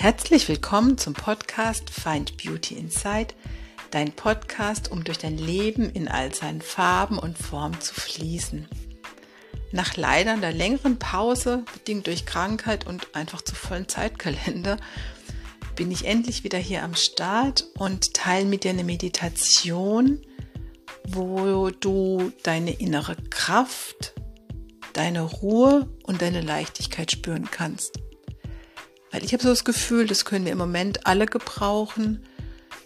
Herzlich willkommen zum Podcast Find Beauty Inside, dein Podcast, um durch dein Leben in all seinen Farben und Formen zu fließen. Nach leider einer längeren Pause, bedingt durch Krankheit und einfach zu vollen Zeitkalender, bin ich endlich wieder hier am Start und teile mit dir eine Meditation, wo du deine innere Kraft, deine Ruhe und deine Leichtigkeit spüren kannst. Weil ich habe so das Gefühl, das können wir im Moment alle gebrauchen,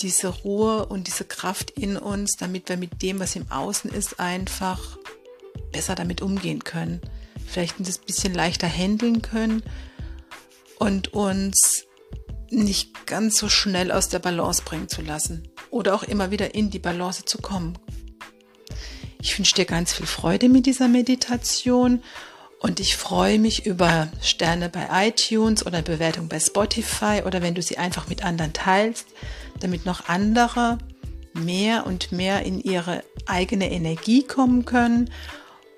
diese Ruhe und diese Kraft in uns, damit wir mit dem, was im Außen ist, einfach besser damit umgehen können. Vielleicht ein bisschen leichter handeln können und uns nicht ganz so schnell aus der Balance bringen zu lassen oder auch immer wieder in die Balance zu kommen. Ich wünsche dir ganz viel Freude mit dieser Meditation und ich freue mich über Sterne bei iTunes oder Bewertung bei Spotify oder wenn du sie einfach mit anderen teilst, damit noch andere mehr und mehr in ihre eigene Energie kommen können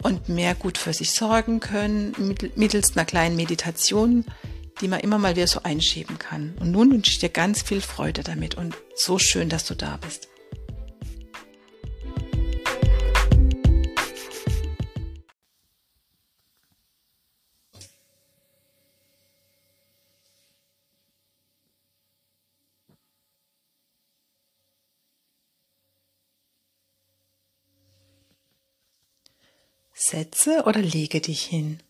und mehr gut für sich sorgen können, mittels einer kleinen Meditation, die man immer mal wieder so einschieben kann. Und nun wünsche ich dir ganz viel Freude damit und so schön, dass du da bist. Setze oder lege dich hin.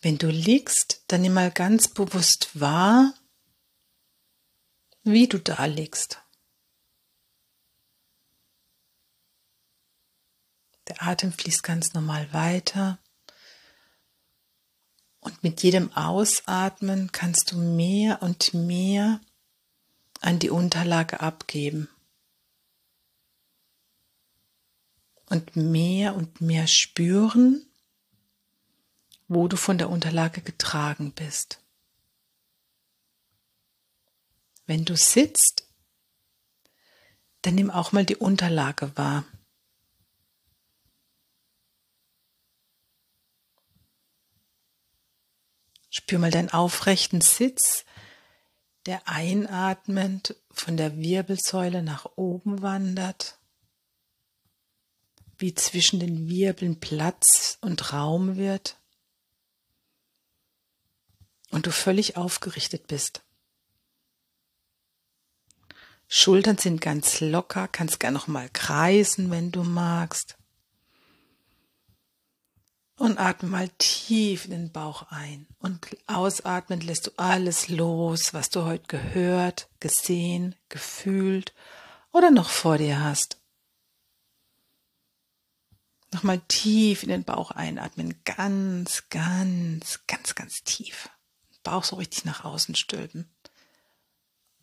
Wenn du liegst, dann nimm mal ganz bewusst wahr, wie du da liegst. Der Atem fließt ganz normal weiter. Und mit jedem Ausatmen kannst du mehr und mehr an die Unterlage abgeben. Und mehr und mehr spüren, wo du von der Unterlage getragen bist. Wenn du sitzt, dann nimm auch mal die Unterlage wahr. Spür mal deinen aufrechten Sitz, der einatmend von der Wirbelsäule nach oben wandert wie zwischen den Wirbeln Platz und Raum wird und du völlig aufgerichtet bist. Schultern sind ganz locker, kannst gern noch mal kreisen, wenn du magst. Und atme mal tief in den Bauch ein. Und ausatmend lässt du alles los, was du heute gehört, gesehen, gefühlt oder noch vor dir hast. Nochmal tief in den Bauch einatmen. Ganz, ganz, ganz, ganz tief. Bauch so richtig nach außen stülpen.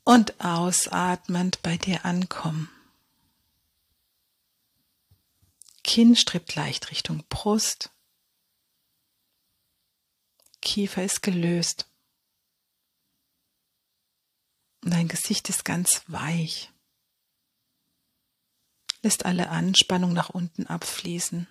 Und ausatmend bei dir ankommen. Kinn strebt leicht Richtung Brust. Kiefer ist gelöst. Und dein Gesicht ist ganz weich lässt alle Anspannung nach unten abfließen.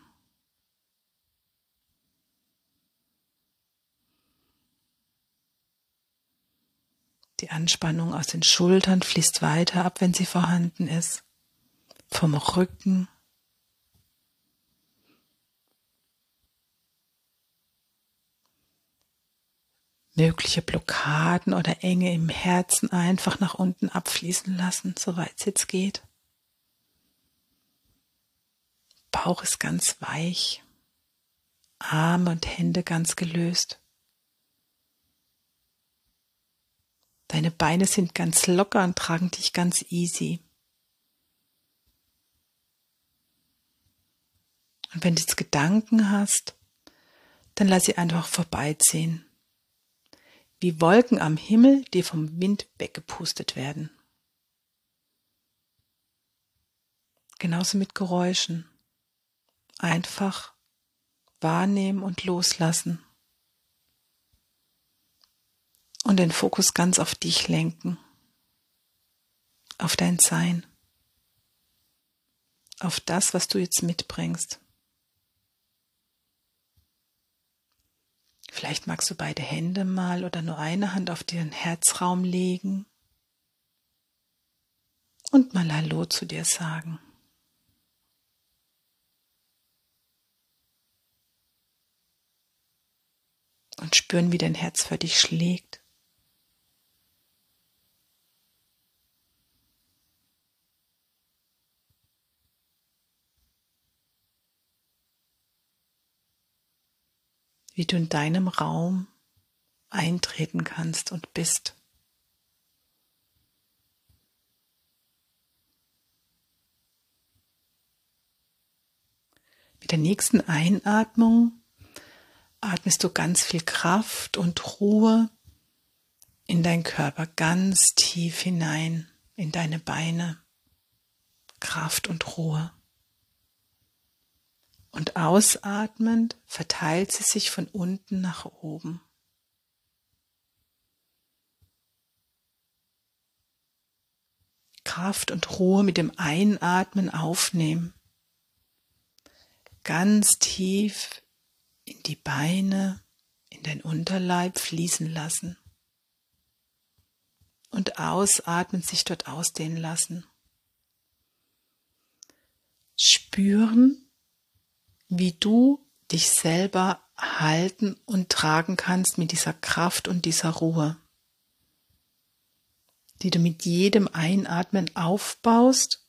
Die Anspannung aus den Schultern fließt weiter ab, wenn sie vorhanden ist, vom Rücken. Mögliche Blockaden oder Enge im Herzen einfach nach unten abfließen lassen, soweit es jetzt geht. Bauch ist ganz weich, Arme und Hände ganz gelöst. Deine Beine sind ganz locker und tragen dich ganz easy. Und wenn du jetzt Gedanken hast, dann lass sie einfach vorbeiziehen. Wie Wolken am Himmel, die vom Wind weggepustet werden. Genauso mit Geräuschen einfach wahrnehmen und loslassen. Und den Fokus ganz auf dich lenken, auf dein Sein, auf das, was du jetzt mitbringst. Vielleicht magst du beide Hände mal oder nur eine Hand auf den Herzraum legen und mal Hallo zu dir sagen. Und spüren, wie dein Herz für dich schlägt. wie du in deinem Raum eintreten kannst und bist. Mit der nächsten Einatmung atmest du ganz viel Kraft und Ruhe in deinen Körper ganz tief hinein, in deine Beine. Kraft und Ruhe. Und ausatmend verteilt sie sich von unten nach oben. Kraft und Ruhe mit dem Einatmen aufnehmen. Ganz tief in die Beine, in den Unterleib fließen lassen. Und ausatmen sich dort ausdehnen lassen. Spüren, wie du dich selber halten und tragen kannst mit dieser Kraft und dieser Ruhe, die du mit jedem Einatmen aufbaust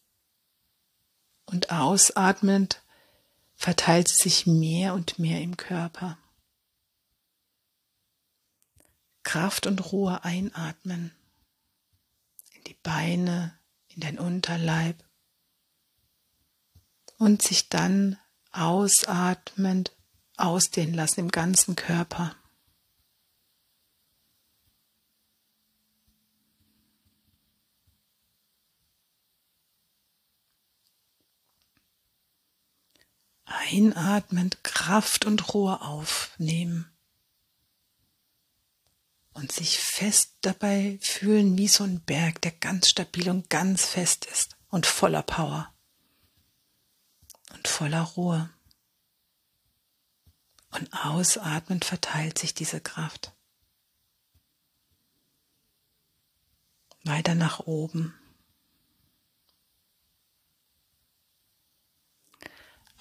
und ausatmend verteilt sie sich mehr und mehr im Körper. Kraft und Ruhe einatmen in die Beine, in dein Unterleib und sich dann ausatmend ausdehnen lassen im ganzen Körper. Einatmend Kraft und Ruhe aufnehmen und sich fest dabei fühlen wie so ein Berg, der ganz stabil und ganz fest ist und voller Power und voller Ruhe. Und ausatmend verteilt sich diese Kraft. Weiter nach oben.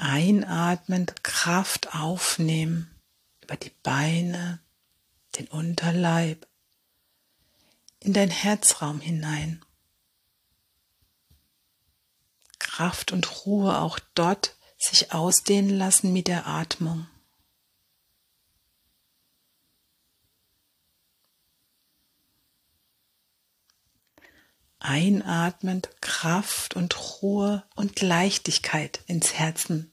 Einatmend Kraft aufnehmen über die Beine, den Unterleib, in dein Herzraum hinein. Kraft und Ruhe auch dort sich ausdehnen lassen mit der Atmung. Einatmend Kraft und Ruhe und Leichtigkeit ins Herzen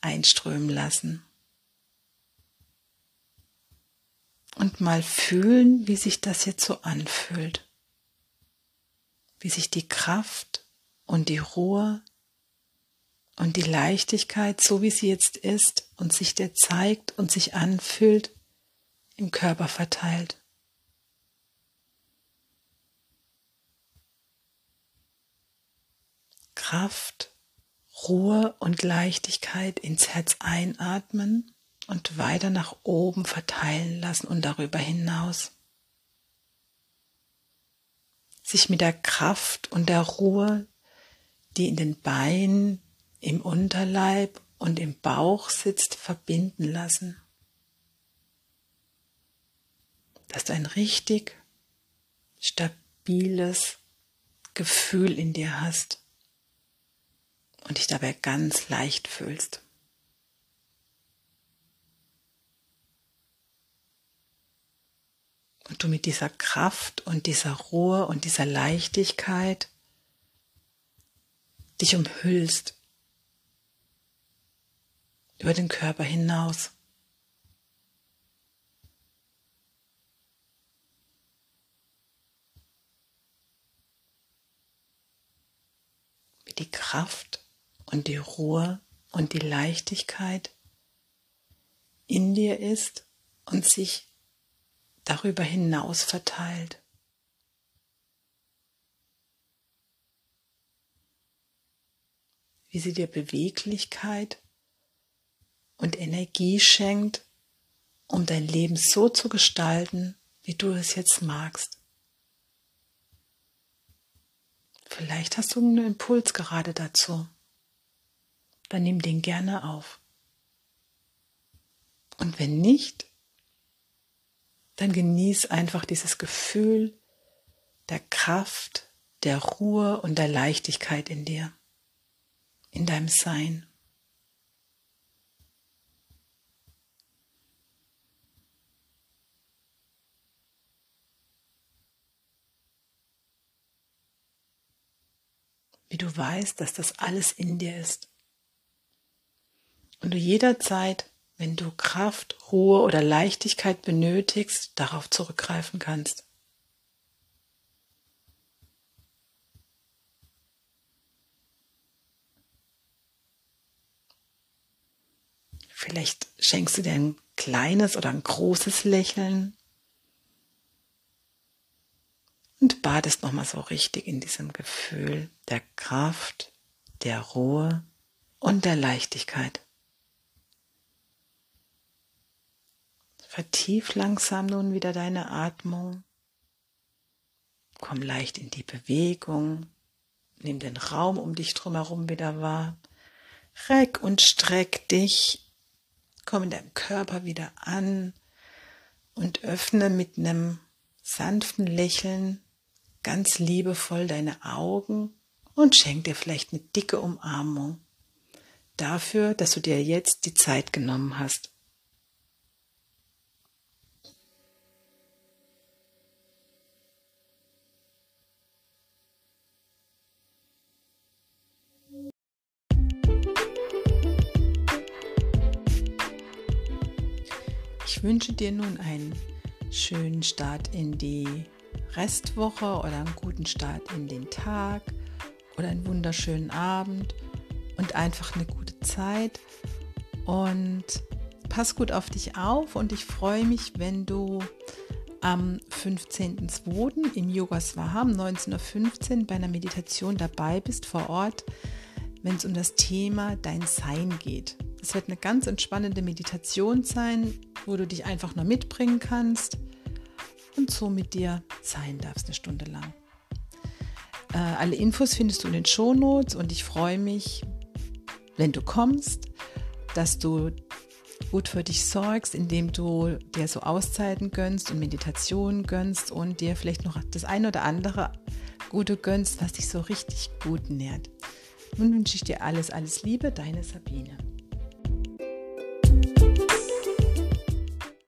einströmen lassen. Und mal fühlen, wie sich das jetzt so anfühlt. Wie sich die Kraft und die Ruhe und die Leichtigkeit, so wie sie jetzt ist und sich dir zeigt und sich anfühlt, im Körper verteilt. Kraft, Ruhe und Leichtigkeit ins Herz einatmen und weiter nach oben verteilen lassen und darüber hinaus. Sich mit der Kraft und der Ruhe, die in den Beinen, im Unterleib und im Bauch sitzt, verbinden lassen. Dass du ein richtig stabiles Gefühl in dir hast und dich dabei ganz leicht fühlst. Und du mit dieser Kraft und dieser Ruhe und dieser Leichtigkeit dich umhüllst über den Körper hinaus. Die Kraft und die Ruhe und die Leichtigkeit in dir ist und sich darüber hinaus verteilt. Wie sie dir Beweglichkeit und Energie schenkt um dein Leben so zu gestalten, wie du es jetzt magst. Vielleicht hast du einen Impuls gerade dazu. Dann nimm den gerne auf. Und wenn nicht, dann genieß einfach dieses Gefühl der Kraft, der Ruhe und der Leichtigkeit in dir, in deinem Sein. Wie du weißt, dass das alles in dir ist. Und du jederzeit wenn du Kraft, Ruhe oder Leichtigkeit benötigst, darauf zurückgreifen kannst. Vielleicht schenkst du dir ein kleines oder ein großes Lächeln und badest nochmal so richtig in diesem Gefühl der Kraft, der Ruhe und der Leichtigkeit. Vertief langsam nun wieder deine Atmung. Komm leicht in die Bewegung. Nimm den Raum um dich drumherum wieder wahr. Reck und streck dich. Komm in deinem Körper wieder an und öffne mit einem sanften Lächeln ganz liebevoll deine Augen und schenk dir vielleicht eine dicke Umarmung dafür, dass du dir jetzt die Zeit genommen hast. Ich wünsche dir nun einen schönen Start in die Restwoche oder einen guten Start in den Tag oder einen wunderschönen Abend und einfach eine gute Zeit. Und pass gut auf dich auf und ich freue mich, wenn du am 15.02. im Yoga Swaham 19.15 Uhr bei einer Meditation dabei bist vor Ort, wenn es um das Thema dein Sein geht. Es wird eine ganz entspannende Meditation sein, wo du dich einfach nur mitbringen kannst und so mit dir sein darfst eine Stunde lang. Äh, alle Infos findest du in den Shownotes und ich freue mich, wenn du kommst, dass du gut für dich sorgst, indem du dir so Auszeiten gönnst und Meditationen gönnst und dir vielleicht noch das eine oder andere Gute gönnst, was dich so richtig gut nährt. Nun wünsche ich dir alles, alles Liebe, deine Sabine.